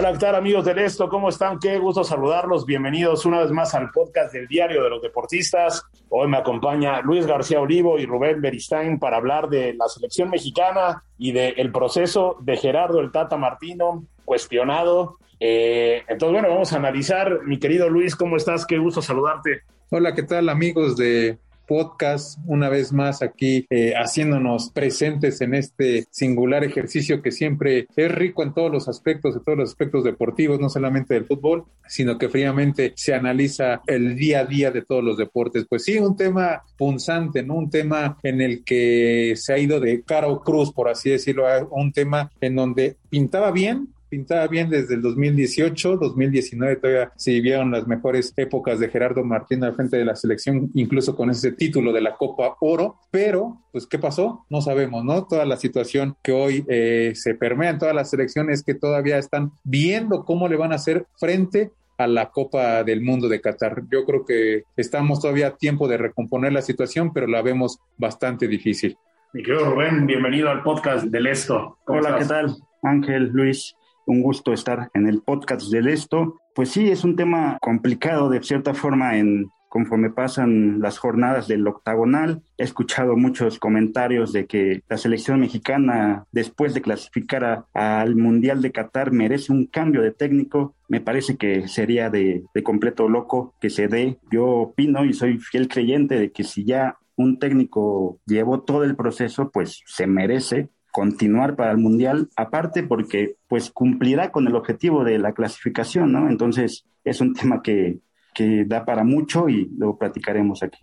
Hola, ¿qué tal amigos del Esto? ¿Cómo están? Qué gusto saludarlos. Bienvenidos una vez más al podcast del Diario de los Deportistas. Hoy me acompaña Luis García Olivo y Rubén Beristain para hablar de la selección mexicana y del proceso de Gerardo el Tata Martino, cuestionado. Eh, entonces, bueno, vamos a analizar. Mi querido Luis, ¿cómo estás? Qué gusto saludarte. Hola, ¿qué tal amigos de podcast, una vez más aquí eh, haciéndonos presentes en este singular ejercicio que siempre es rico en todos los aspectos, en todos los aspectos deportivos, no solamente del fútbol, sino que fríamente se analiza el día a día de todos los deportes. Pues sí, un tema punzante, ¿no? Un tema en el que se ha ido de cara o cruz, por así decirlo, un tema en donde pintaba bien, pintaba bien desde el 2018, 2019 todavía se vivieron las mejores épocas de Gerardo Martín al frente de la selección, incluso con ese título de la Copa Oro, pero pues ¿qué pasó? No sabemos, ¿no? Toda la situación que hoy eh, se permea en todas las selecciones que todavía están viendo cómo le van a hacer frente a la Copa del Mundo de Qatar. Yo creo que estamos todavía a tiempo de recomponer la situación, pero la vemos bastante difícil. Mi querido Rubén, bienvenido al podcast del Esto. Hola, ¿qué tal? Ángel, Luis, un gusto estar en el podcast del Esto. Pues sí, es un tema complicado de cierta forma en conforme pasan las jornadas del octagonal. He escuchado muchos comentarios de que la selección mexicana, después de clasificar al Mundial de Qatar, merece un cambio de técnico. Me parece que sería de, de completo loco que se dé. Yo opino y soy fiel creyente de que si ya un técnico llevó todo el proceso, pues se merece continuar para el mundial, aparte porque pues cumplirá con el objetivo de la clasificación, ¿no? Entonces es un tema que, que da para mucho y lo platicaremos aquí.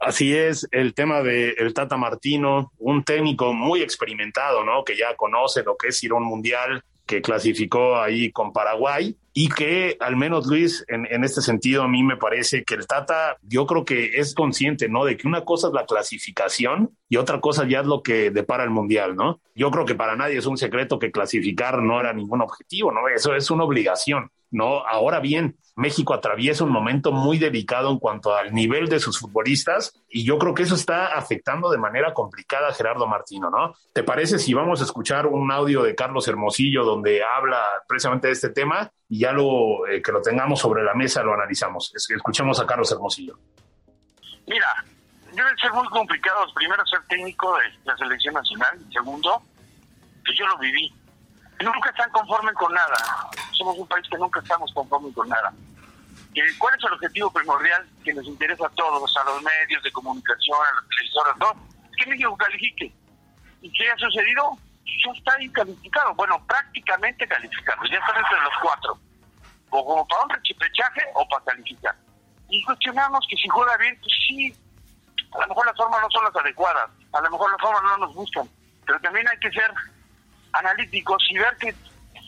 Así es, el tema de el Tata Martino, un técnico muy experimentado, ¿no? Que ya conoce lo que es ir a un mundial, que clasificó ahí con Paraguay y que al menos Luis, en, en, este sentido, a mí me parece que el Tata, yo creo que es consciente, ¿no? De que una cosa es la clasificación y otra cosa ya es lo que depara el Mundial, ¿no? Yo creo que para nadie es un secreto que clasificar no era ningún objetivo, ¿no? Eso es una obligación, ¿no? Ahora bien, México atraviesa un momento muy delicado en cuanto al nivel de sus futbolistas y yo creo que eso está afectando de manera complicada a Gerardo Martino, ¿no? ¿Te parece si vamos a escuchar un audio de Carlos Hermosillo donde habla precisamente de este tema y ya lo eh, que lo tengamos sobre la mesa lo analizamos? Escuchemos a Carlos Hermosillo. Mira, debe ser muy complicado primero ser técnico de la selección nacional, segundo, que yo lo viví. Nunca están conformes con nada. Somos un país que nunca estamos conformes con nada. ¿Cuál es el objetivo primordial que nos interesa a todos, a los medios de comunicación, a las televisoras, no? Es que México califique. ¿Y qué ha sucedido? Ya está ahí calificado. Bueno, prácticamente calificado. Ya están entre los cuatro. O como para un rechipechaje o para calificar. Y cuestionamos que si juega bien, pues sí, a lo mejor las formas no son las adecuadas, a lo mejor las formas no nos gustan, pero también hay que ser analíticos y ver que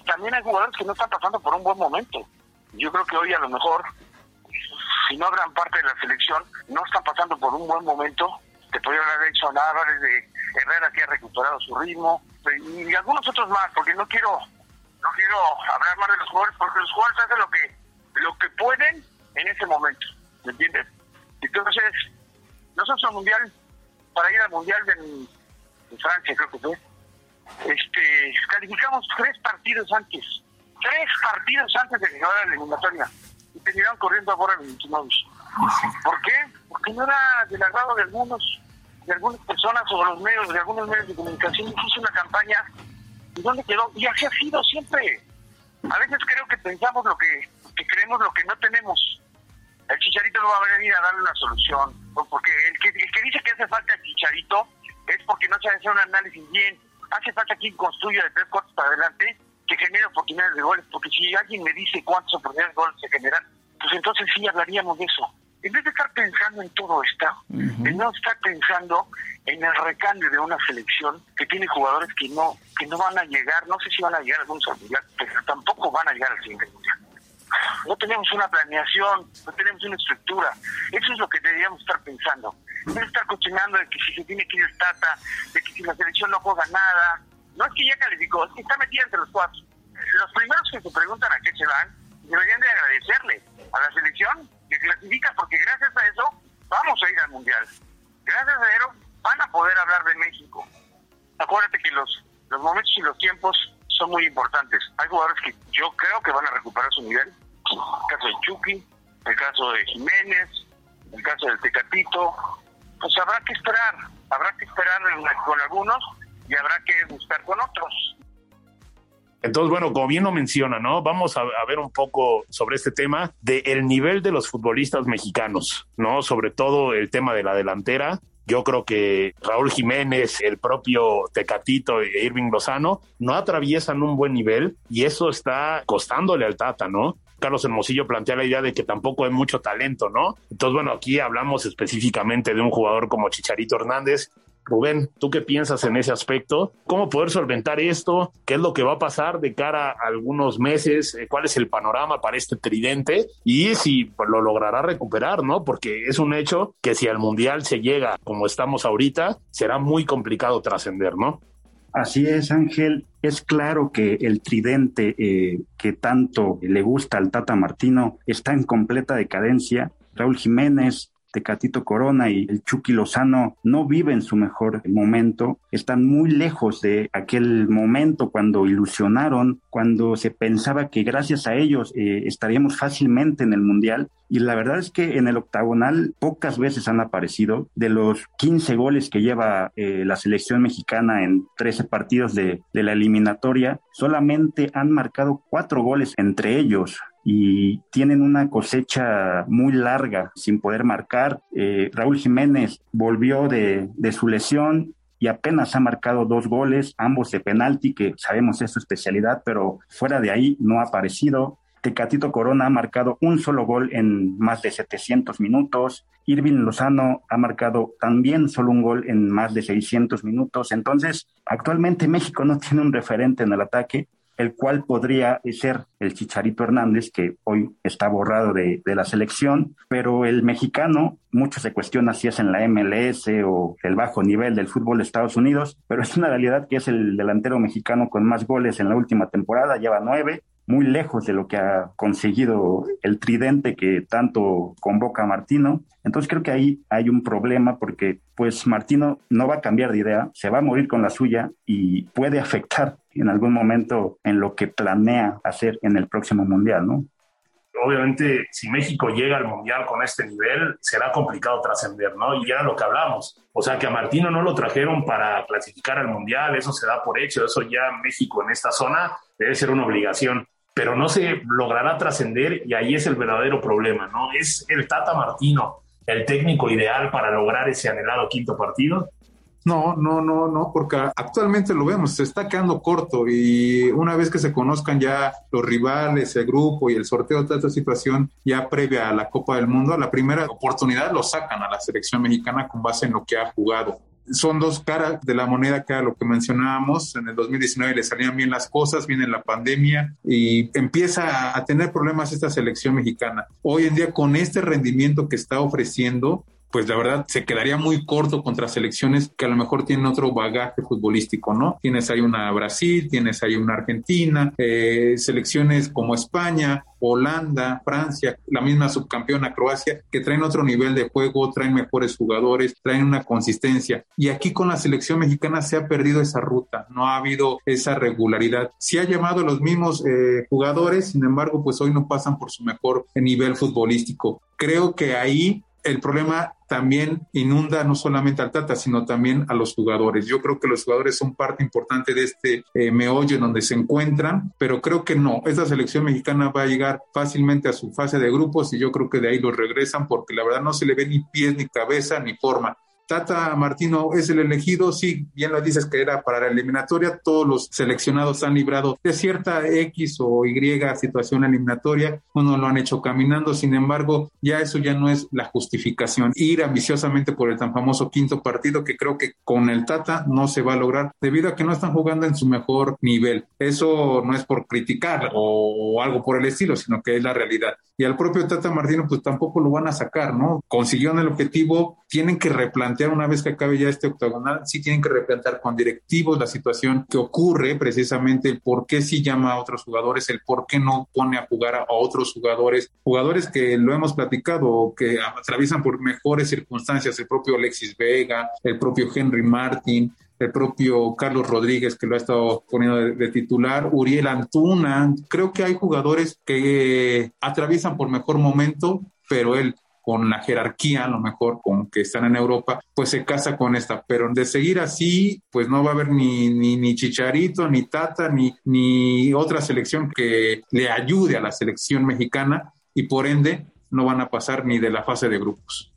también hay jugadores que no están pasando por un buen momento. Yo creo que hoy a lo mejor, si no gran parte de la selección, no están pasando por un buen momento. Te podría hablar de Edson Álvarez, de Herrera que ha recuperado su ritmo, y algunos otros más, porque no quiero no quiero hablar más de los jugadores, porque los jugadores hacen lo que, lo que pueden en ese momento, ¿me entiendes? Entonces, nosotros al mundial, para ir al mundial de, Francia, creo que fue, este, calificamos tres partidos antes, tres partidos antes de llegar a la eliminatoria, y terminaron corriendo ahora los 29. ¿Por qué? Porque no era del agrado de algunos, de algunas personas o los medios, de algunos medios de comunicación, hizo una campaña ¿Y dónde quedó? Y así ha sido siempre. A veces creo que pensamos lo que, que creemos lo que no tenemos. El chicharito no va a venir a darle una solución. Porque el que, el que dice que hace falta el chicharito es porque no sabe hacer un análisis bien. Hace falta quien construya de tres cuartos para adelante que genere oportunidades de goles. Porque si alguien me dice cuántas oportunidades de goles se generan, pues entonces sí hablaríamos de eso. En vez de estar pensando en todo esto, en no estar pensando en el recambio de una selección que tiene jugadores que no que no van a llegar, no sé si van a llegar a algunos al mundial, pero tampoco van a llegar al siguiente. No tenemos una planeación, no tenemos una estructura. Eso es lo que deberíamos estar pensando. No estar cuestionando de que si se tiene que ir el Tata, de que si la selección no juega nada. No es que ya calificó, es que está metida entre los cuatro. Los primeros que se preguntan a qué se van, deberían de agradecerle a la selección que clasifica, porque gracias a eso vamos a ir al Mundial. Gracias a eso van a poder hablar de México. Acuérdate que los, los momentos y los tiempos son muy importantes. Hay jugadores que yo creo que van a recuperar su nivel. El caso de Chucky, el caso de Jiménez, el caso del Tecatito. Pues habrá que esperar, habrá que esperar con algunos y habrá que buscar con otros. Entonces, bueno, como bien lo menciona, ¿no? Vamos a, ver un poco sobre este tema del el nivel de los futbolistas mexicanos, ¿no? Sobre todo el tema de la delantera. Yo creo que Raúl Jiménez, el propio Tecatito e Irving Lozano no atraviesan un buen nivel y eso está costándole al Tata, ¿no? Carlos Hermosillo plantea la idea de que tampoco hay mucho talento, ¿no? Entonces, bueno, aquí hablamos específicamente de un jugador como Chicharito Hernández, Rubén, ¿tú qué piensas en ese aspecto? ¿Cómo poder solventar esto? ¿Qué es lo que va a pasar de cara a algunos meses? Eh, ¿Cuál es el panorama para este tridente? Y si lo logrará recuperar, ¿no? Porque es un hecho que si al Mundial se llega como estamos ahorita, será muy complicado trascender, ¿no? Así es, Ángel. Es claro que el tridente eh, que tanto le gusta al Tata Martino está en completa decadencia. Raúl Jiménez, Tecatito Corona y el Chucky Lozano no viven su mejor momento, están muy lejos de aquel momento cuando ilusionaron, cuando se pensaba que gracias a ellos eh, estaríamos fácilmente en el Mundial. Y la verdad es que en el octagonal pocas veces han aparecido. De los 15 goles que lleva eh, la selección mexicana en 13 partidos de, de la eliminatoria, solamente han marcado cuatro goles entre ellos y tienen una cosecha muy larga sin poder marcar. Eh, Raúl Jiménez volvió de, de, su lesión y apenas ha marcado dos goles, ambos de penalti, que sabemos es su especialidad, pero fuera de ahí no ha aparecido. Tecatito Corona ha marcado un solo gol en más de 700 minutos. Irving Lozano ha marcado también solo un gol en más de 600 minutos. Entonces, actualmente México no tiene un referente en el ataque el cual podría ser el Chicharito Hernández, que hoy está borrado de, de, la selección, pero el mexicano, mucho se cuestiona si es en la MLS o el bajo nivel del fútbol de Estados Unidos, pero es una realidad que es el delantero mexicano con más goles en la última temporada, lleva nueve, muy lejos de lo que ha conseguido el tridente que tanto convoca Martino. Entonces creo que ahí hay un problema porque pues Martino no va a cambiar de idea, se va a morir con la suya y puede afectar en algún momento en lo que planea hacer en el próximo mundial, ¿no? Obviamente, si México llega al mundial con este nivel, será complicado trascender, ¿no? Y era lo que hablamos. O sea, que a Martino no lo trajeron para clasificar al mundial, eso se da por hecho, eso ya México en esta zona debe ser una obligación pero no se logrará trascender y ahí es el verdadero problema, ¿no? ¿Es el Tata Martino el técnico ideal para lograr ese anhelado quinto partido? No, no, no, no, porque actualmente lo vemos, se está quedando corto y una vez que se conozcan ya los rivales, el grupo y el sorteo de esta situación ya previa a la Copa del Mundo, a la primera oportunidad lo sacan a la selección mexicana con base en lo que ha jugado son dos caras de la moneda que era lo que mencionábamos. En el 2019 le salían bien las cosas, viene la pandemia y empieza a tener problemas esta selección mexicana. Hoy en día con este rendimiento que está ofreciendo, pues la verdad se quedaría muy corto contra selecciones que a lo mejor tienen otro bagaje futbolístico, ¿no? Tienes ahí una Brasil, tienes ahí una Argentina, eh, selecciones como España, Holanda, Francia, la misma subcampeona Croacia, que traen otro nivel de juego, traen mejores jugadores, traen una consistencia. Y aquí con la selección mexicana se ha perdido esa ruta, no ha habido esa regularidad. Sí ha llamado los mismos eh, jugadores, sin embargo, pues hoy no pasan por su mejor nivel futbolístico. Creo que ahí el problema también inunda no solamente al Tata, sino también a los jugadores. Yo creo que los jugadores son parte importante de este eh, meollo en donde se encuentran, pero creo que no. Esta selección mexicana va a llegar fácilmente a su fase de grupos y yo creo que de ahí los regresan porque la verdad no se le ve ni pies, ni cabeza, ni forma. Tata Martino es el elegido, sí, bien lo dices que era para la eliminatoria, todos los seleccionados han librado de cierta X o Y situación eliminatoria, uno lo han hecho caminando, sin embargo, ya eso ya no es la justificación, ir ambiciosamente por el tan famoso quinto partido que creo que con el Tata no se va a lograr debido a que no están jugando en su mejor nivel. Eso no es por criticar o algo por el estilo, sino que es la realidad. Y al propio Tata Martino pues tampoco lo van a sacar, ¿no? Consiguieron el objetivo, tienen que replantear una vez que acabe ya este octagonal, sí tienen que replantear con directivos la situación que ocurre, precisamente el por qué sí llama a otros jugadores, el por qué no pone a jugar a otros jugadores, jugadores que lo hemos platicado, que atraviesan por mejores circunstancias, el propio Alexis Vega, el propio Henry Martin, el propio Carlos Rodríguez que lo ha estado poniendo de, titular, Uriel Antuna, creo que hay jugadores que atraviesan por mejor momento, pero él con la jerarquía, a lo mejor con que están en Europa, pues se casa con esta. Pero de seguir así, pues no va a haber ni, ni, ni Chicharito, ni Tata, ni, ni otra selección que le ayude a la selección mexicana y por ende no van a pasar ni de la fase de grupos.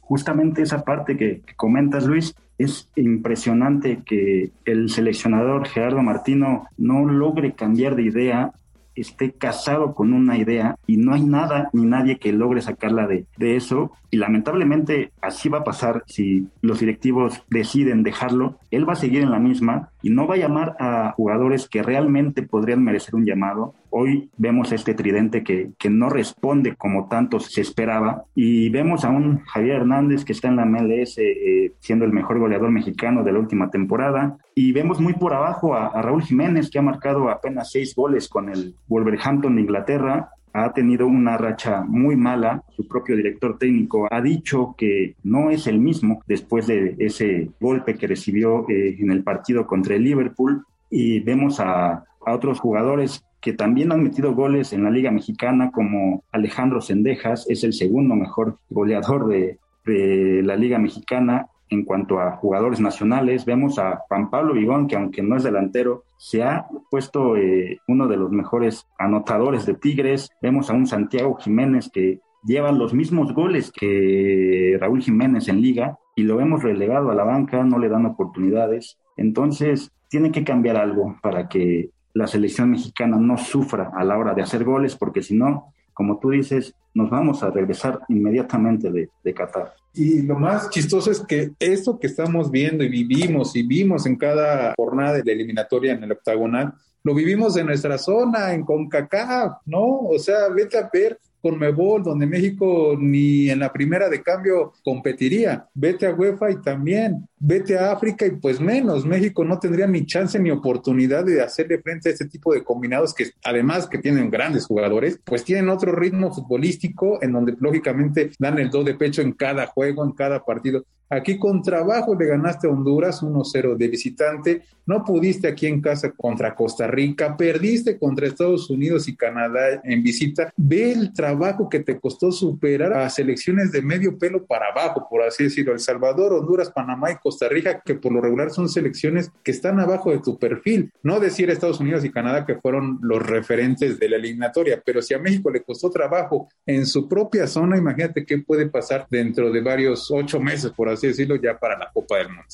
Justamente esa parte que, que comentas, Luis, es impresionante que el seleccionador Gerardo Martino no logre cambiar de idea esté casado con una idea y no hay nada ni nadie que logre sacarla de, de eso. Y lamentablemente así va a pasar si los directivos deciden dejarlo. Él va a seguir en la misma y no va a llamar a jugadores que realmente podrían merecer un llamado. Hoy vemos este tridente que, que no responde como tanto se esperaba y vemos a un Javier Hernández que está en la MLS eh, siendo el mejor goleador mexicano de la última temporada y vemos muy por abajo a, a Raúl Jiménez que ha marcado apenas seis goles con el Wolverhampton de Inglaterra ha tenido una racha muy mala. Su propio director técnico ha dicho que no es el mismo después de ese golpe que recibió eh, en el partido contra el Liverpool. Y vemos a, otros jugadores que también han metido goles en la Liga Mexicana, como Alejandro Sendejas, es el segundo mejor goleador de, de la Liga Mexicana en cuanto a jugadores nacionales. Vemos a Juan Pablo Vigón, que aunque no es delantero, se ha puesto eh, uno de los mejores anotadores de Tigres. Vemos a un Santiago Jiménez que lleva los mismos goles que Raúl Jiménez en liga y lo hemos relegado a la banca, no le dan oportunidades. Entonces, tiene que cambiar algo para que la selección mexicana no sufra a la hora de hacer goles, porque si no, como tú dices, nos vamos a regresar inmediatamente de, de Qatar. Y lo más chistoso es que esto que estamos viendo y vivimos y vimos en cada jornada de la eliminatoria en el octagonal, lo vivimos en nuestra zona, en CONCACAF, ¿no? O sea, vete a ver Conmebol, donde México ni en la primera de cambio competiría. Vete a UEFA y también, vete a África y pues menos. México no tendría ni chance ni oportunidad de hacerle frente a este tipo de combinados que además que tienen grandes jugadores, pues tienen otro ritmo futbolístico en donde lógicamente dan el do de pecho en cada juego, en cada partido. Aquí con trabajo le ganaste a Honduras 1-0 de visitante, no pudiste aquí en casa contra Costa Rica, perdiste contra Estados Unidos y Canadá en visita. Ve el trabajo que te costó superar a selecciones de medio pelo para abajo, por así decirlo. El Salvador, Honduras, Panamá y Costa Rica, que por lo regular son selecciones que están abajo de tu perfil. No decir Estados Unidos y Canadá que fueron los referentes de la eliminatoria, pero si a México le costó trabajo en su propia zona, imagínate qué puede pasar dentro de varios ocho meses, por así decirlo, ya para la Copa del Mundo.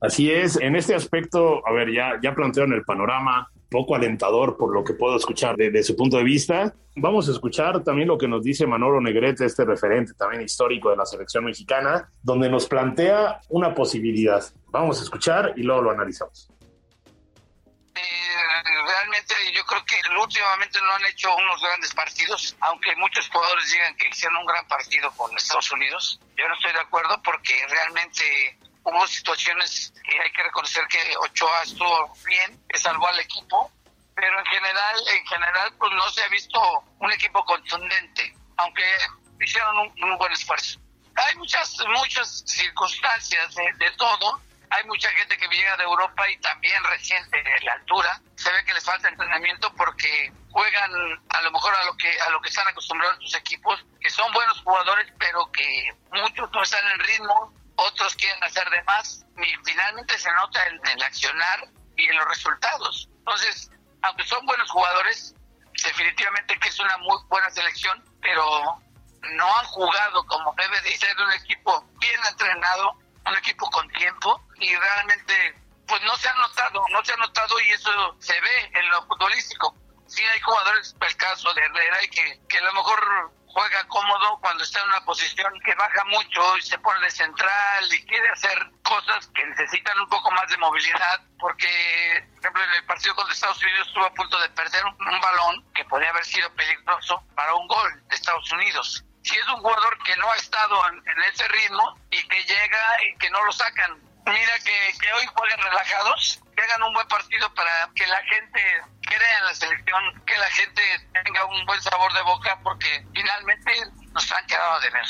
Así es, en este aspecto, a ver, ya, ya plantearon el panorama, poco alentador por lo que puedo escuchar de, su punto de vista. Vamos a escuchar también lo que nos dice Manolo Negrete, este referente también histórico de la selección mexicana, donde nos plantea una posibilidad. Vamos a escuchar y luego lo analizamos. Eh, realmente yo creo que últimamente no han hecho unos grandes partidos, aunque muchos jugadores digan que hicieron un gran partido con Estados Unidos. Yo no estoy de acuerdo porque realmente hubo situaciones y hay que reconocer que Ochoa estuvo bien, que salvó al equipo, pero en general, en general, pues no se ha visto un equipo contundente, aunque hicieron un, buen esfuerzo. Hay muchas, muchas circunstancias de, de todo hay mucha gente que llega de Europa y también reciente en la altura. Se ve que les falta entrenamiento porque juegan a lo mejor a lo que a lo que están acostumbrados sus equipos, que son buenos jugadores, pero que muchos no están en ritmo, otros quieren hacer de más y finalmente se nota en el accionar y en los resultados. Entonces, aunque son buenos jugadores, definitivamente que es una muy buena selección, pero no han jugado como debe de ser un equipo bien entrenado, un equipo con tiempo y realmente pues no se ha notado, no se ha notado y eso se ve en lo futbolístico. Sí hay jugadores, el caso de Herrera, que, que a lo mejor juega cómodo cuando está en una posición que baja mucho y se pone de central y quiere hacer cosas que necesitan un poco más de movilidad, porque, por ejemplo, en el partido contra Estados Unidos estuvo a punto de perder un, balón que podría haber sido peligroso para un gol de Estados Unidos. Si es un jugador que no ha estado en, en ese ritmo y que llega y que no lo sacan, mira que, que hoy jueguen relajados, que hagan un buen partido para que la gente crea en la selección, que la gente tenga un buen sabor de boca, porque finalmente nos han quedado de ver.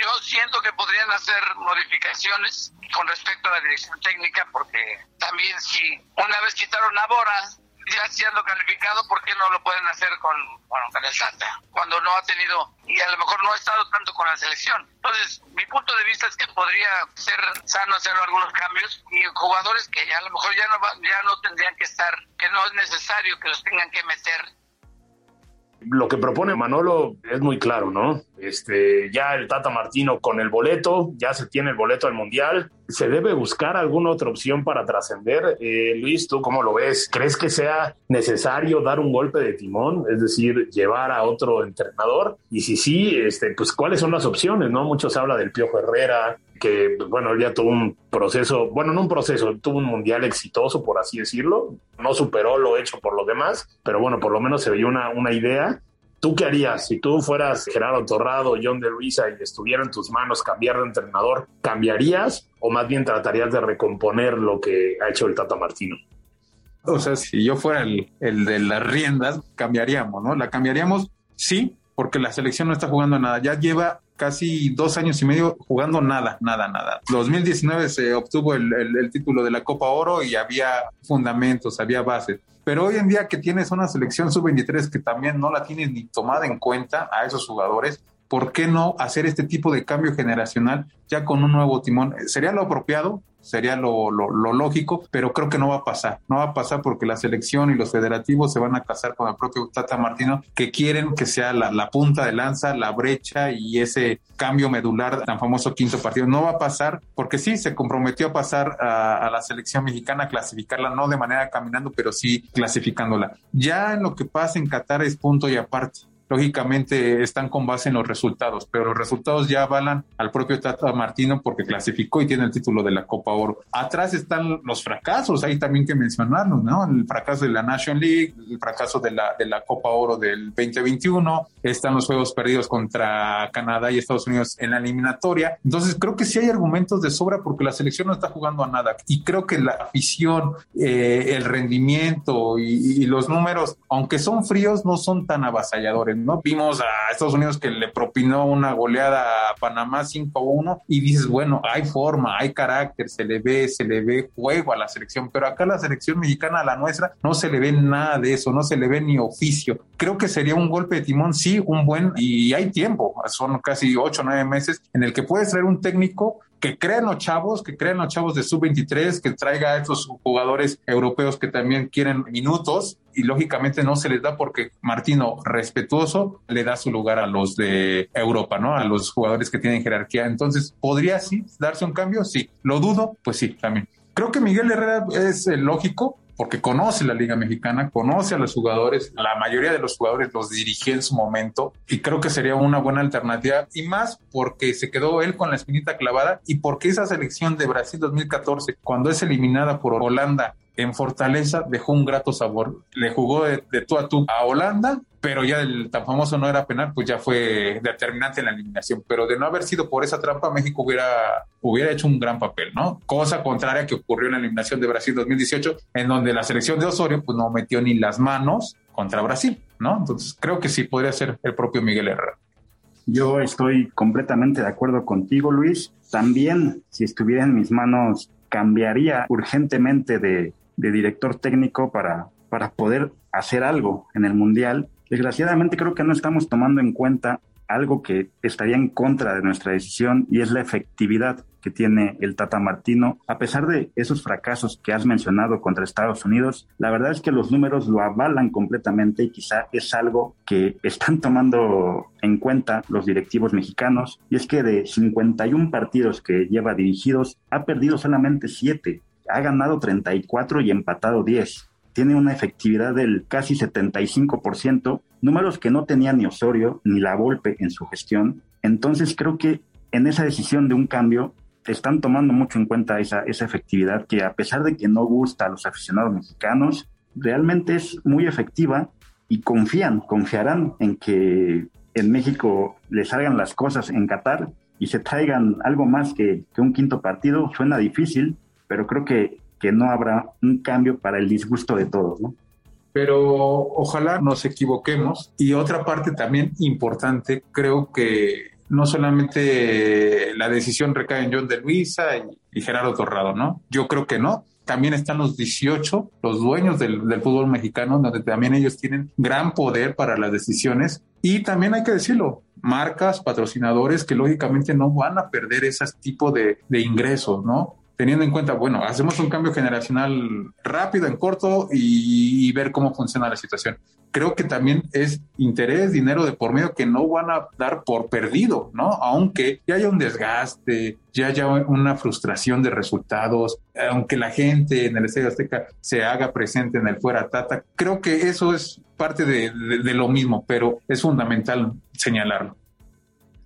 Yo siento que podrían hacer modificaciones con respecto a la dirección técnica, porque también si una vez quitaron a Bora, ya siendo calificado, ¿por qué no lo pueden hacer con, bueno, con el Santa? Cuando no ha tenido, y a lo mejor no ha estado tanto con la selección. Entonces, mi punto de vista es que podría ser sano hacer algunos cambios y jugadores que ya a lo mejor ya no, ya no tendrían que estar, que no es necesario que los tengan que meter lo que propone Manolo es muy claro, ¿no? Este, ya el Tata Martino con el boleto, ya se tiene el boleto al Mundial. ¿Se debe buscar alguna otra opción para trascender? Eh, Luis, ¿tú cómo lo ves? ¿Crees que sea necesario dar un golpe de timón? Es decir, llevar a otro entrenador. Y si sí, este, pues cuáles son las opciones, ¿no? Muchos habla del Piojo Herrera, que, bueno, él ya tuvo un proceso, bueno, no un proceso, tuvo un mundial exitoso, por así decirlo. No superó lo hecho por los demás, pero bueno, por lo menos se veía una, una idea. ¿Tú qué harías si tú fueras Gerardo Torrado, John de Luisa y estuviera en tus manos cambiar de entrenador? ¿Cambiarías o más bien tratarías de recomponer lo que ha hecho el Tata Martino? O sea, si yo fuera el, el de las riendas, cambiaríamos, ¿no? La cambiaríamos, sí, porque la selección no está jugando nada. Ya lleva casi dos años y medio jugando nada, nada, nada. 2019 se obtuvo el, el, título de la Copa Oro y había fundamentos, había bases. Pero hoy en día que tienes una selección sub-23 que también no la tienes ni tomada en cuenta a esos jugadores, ¿por qué no hacer este tipo de cambio generacional ya con un nuevo timón? Sería lo apropiado, sería lo, lógico, pero creo que no va a pasar. No va a pasar porque la selección y los federativos se van a casar con el propio Tata Martino, que quieren que sea la, punta de lanza, la brecha y ese cambio medular tan famoso quinto partido. No va a pasar porque sí, se comprometió a pasar a, a la selección mexicana, clasificarla no de manera caminando, pero sí clasificándola. Ya en lo que pasa en Qatar es punto y aparte lógicamente están con base en los resultados, pero los resultados ya avalan al propio Tata Martino porque clasificó y tiene el título de la Copa Oro. Atrás están los fracasos, hay también que mencionarlos, ¿no? El fracaso de la National League, el fracaso de la, de la Copa Oro del 2021, están los juegos perdidos contra Canadá y Estados Unidos en la eliminatoria. Entonces creo que sí hay argumentos de sobra porque la selección no está jugando a nada y creo que la afición, eh, el rendimiento y, y los números, aunque son fríos, no son tan avasalladores. ¿No? Vimos a Estados Unidos que le propinó una goleada a Panamá 5-1 y dices, bueno, hay forma, hay carácter, se le ve, se le ve juego a la selección, pero acá la selección mexicana, la nuestra, no se le ve nada de eso, no se le ve ni oficio. Creo que sería un golpe de timón, sí, un buen, y hay tiempo, son casi 8 o 9 meses en el que puedes traer un técnico que crean los chavos, que crean los chavos de sub-23, que traiga a estos jugadores europeos que también quieren minutos y lógicamente no se les da porque Martino, respetuoso, le da su lugar a los de Europa, ¿no? A los jugadores que tienen jerarquía. Entonces, ¿podría sí darse un cambio? Sí. ¿Lo dudo? Pues sí, también. Creo que Miguel Herrera es eh, lógico, porque conoce la Liga Mexicana, conoce a los jugadores, la mayoría de los jugadores los dirigió en su momento y creo que sería una buena alternativa y más porque se quedó él con la espinita clavada y porque esa selección de Brasil 2014, cuando es eliminada por Holanda en Fortaleza dejó un grato sabor. Le jugó de, tú a tú a Holanda, pero ya el tan famoso no era penal, pues ya fue determinante en la eliminación. Pero de no haber sido por esa trampa, México hubiera, hubiera hecho un gran papel, ¿no? Cosa contraria que ocurrió en la eliminación de Brasil 2018, en donde la selección de Osorio pues no metió ni las manos contra Brasil, ¿no? Entonces creo que sí podría ser el propio Miguel Herrera. Yo estoy completamente de acuerdo contigo, Luis. También, si estuviera en mis manos cambiaría urgentemente de, de director técnico para, para poder hacer algo en el Mundial. Desgraciadamente creo que no estamos tomando en cuenta algo que estaría en contra de nuestra decisión y es la efectividad que tiene el Tata Martino. A pesar de esos fracasos que has mencionado contra Estados Unidos, la verdad es que los números lo avalan completamente y quizá es algo que están tomando en cuenta los directivos mexicanos. Y es que de 51 partidos que lleva dirigidos, ha perdido solamente 7, ha ganado 34 y empatado 10 tiene una efectividad del casi 75%, números que no tenía ni Osorio ni la Volpe en su gestión. Entonces creo que en esa decisión de un cambio están tomando mucho en cuenta esa, esa efectividad que a pesar de que no gusta a los aficionados mexicanos, realmente es muy efectiva y confían, confiarán en que en México les salgan las cosas en Qatar y se traigan algo más que, que un quinto partido. Suena difícil, pero creo que que no habrá un cambio para el disgusto de todos, ¿no? Pero ojalá nos equivoquemos. Y otra parte también importante, creo que no solamente la decisión recae en John de Luisa y, Gerardo Torrado, ¿no? Yo creo que no. También están los 18, los dueños del, fútbol mexicano, donde también ellos tienen gran poder para las decisiones. Y también hay que decirlo, marcas, patrocinadores que lógicamente no van a perder ese tipo de ingresos, ¿no? Teniendo en cuenta, bueno, hacemos un cambio generacional rápido, en corto y, ver cómo funciona la situación. Creo que también es interés, dinero de por medio que no van a dar por perdido, ¿no? Aunque ya haya un desgaste, ya haya una frustración de resultados, aunque la gente en el Estadio Azteca se haga presente en el fuera Tata, creo que eso es parte de lo mismo, pero es fundamental señalarlo.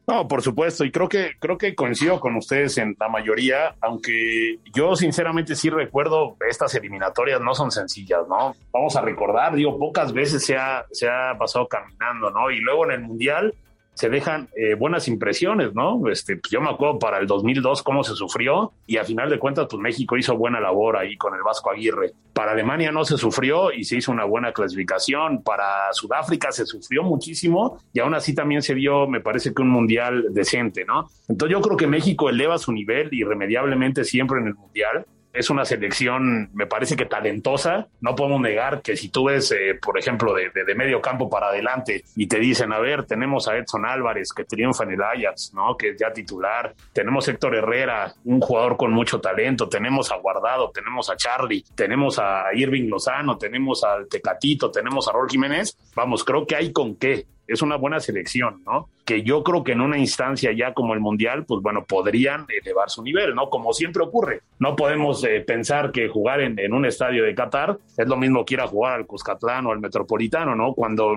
No, por supuesto, y creo que creo que coincido con ustedes en la mayoría, aunque yo sinceramente sí recuerdo estas eliminatorias no son sencillas, ¿no? Vamos a recordar, digo, pocas veces se ha, se ha pasado caminando, ¿no? Y luego en el Mundial se dejan eh, buenas impresiones, ¿no? Este, pues, yo me acuerdo para el 2002 cómo se sufrió y a final de cuentas pues México hizo buena labor ahí con el Vasco Aguirre. Para Alemania no se sufrió y se hizo una buena clasificación. Para Sudáfrica se sufrió muchísimo y aún así también se vio, me parece que un mundial decente, ¿no? Entonces yo creo que México eleva su nivel irremediablemente siempre en el mundial es una selección, me parece que talentosa. No podemos negar que si tú ves, eh, por ejemplo, de, medio campo para adelante y te dicen, a ver, tenemos a Edson Álvarez que triunfa en el Ajax, ¿no? Que es ya titular. Tenemos a Héctor Herrera, un jugador con mucho talento. Tenemos a Guardado, tenemos a Charlie, tenemos a Irving Lozano, tenemos al Tecatito, tenemos a Rol Jiménez. Vamos, creo que hay con qué es una buena selección, ¿no? Que yo creo que en una instancia ya como el Mundial, pues bueno, podrían elevar su nivel, ¿no? Como siempre ocurre. No podemos eh, pensar que jugar en, un estadio de Qatar es lo mismo que ir a jugar al Cuscatlán o al Metropolitano, ¿no? Cuando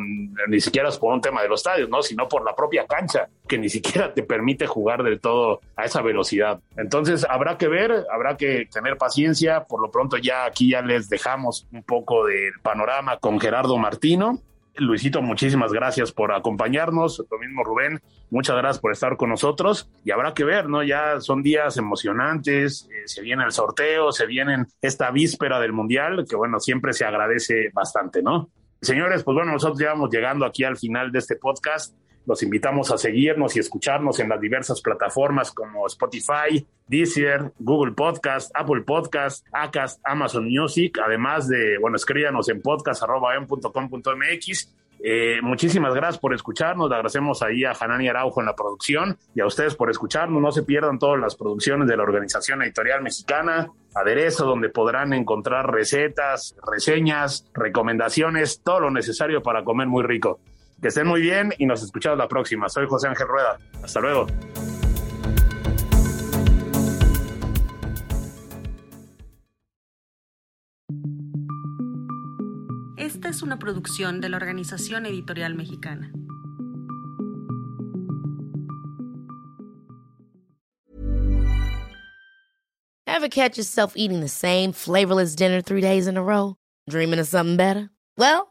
ni siquiera es por un tema de los estadios, ¿no? Sino por la propia cancha, que ni siquiera te permite jugar del todo a esa velocidad. Entonces, habrá que ver, habrá que tener paciencia. Por lo pronto ya aquí ya les dejamos un poco del panorama con Gerardo Martino Luisito, muchísimas gracias por acompañarnos. Lo mismo, Rubén, muchas gracias por estar con nosotros. Y habrá que ver, ¿no? Ya son días emocionantes, eh, se viene el sorteo, se viene esta víspera del Mundial, que bueno, siempre se agradece bastante, ¿no? Señores, pues bueno, nosotros ya vamos llegando aquí al final de este podcast. Los invitamos a seguirnos y escucharnos en las diversas plataformas como Spotify, Deezer, Google Podcast, Apple Podcast, Acast, Amazon Music, además de, bueno, escríbanos en podcast.com.mx. Eh, muchísimas gracias por escucharnos. Le agradecemos ahí a Hanani Araujo en la producción y a ustedes por escucharnos. No se pierdan todas las producciones de la Organización Editorial Mexicana, Aderezo, donde podrán encontrar recetas, reseñas, recomendaciones, todo lo necesario para comer muy rico. Que estén muy bien y nos escuchamos la próxima. Soy José Ángel Rueda. Hasta luego. Esta es una producción de la Organización Editorial Mexicana. Ever catch yourself eating the same flavorless dinner three days in a row? Dreaming of something better? Well,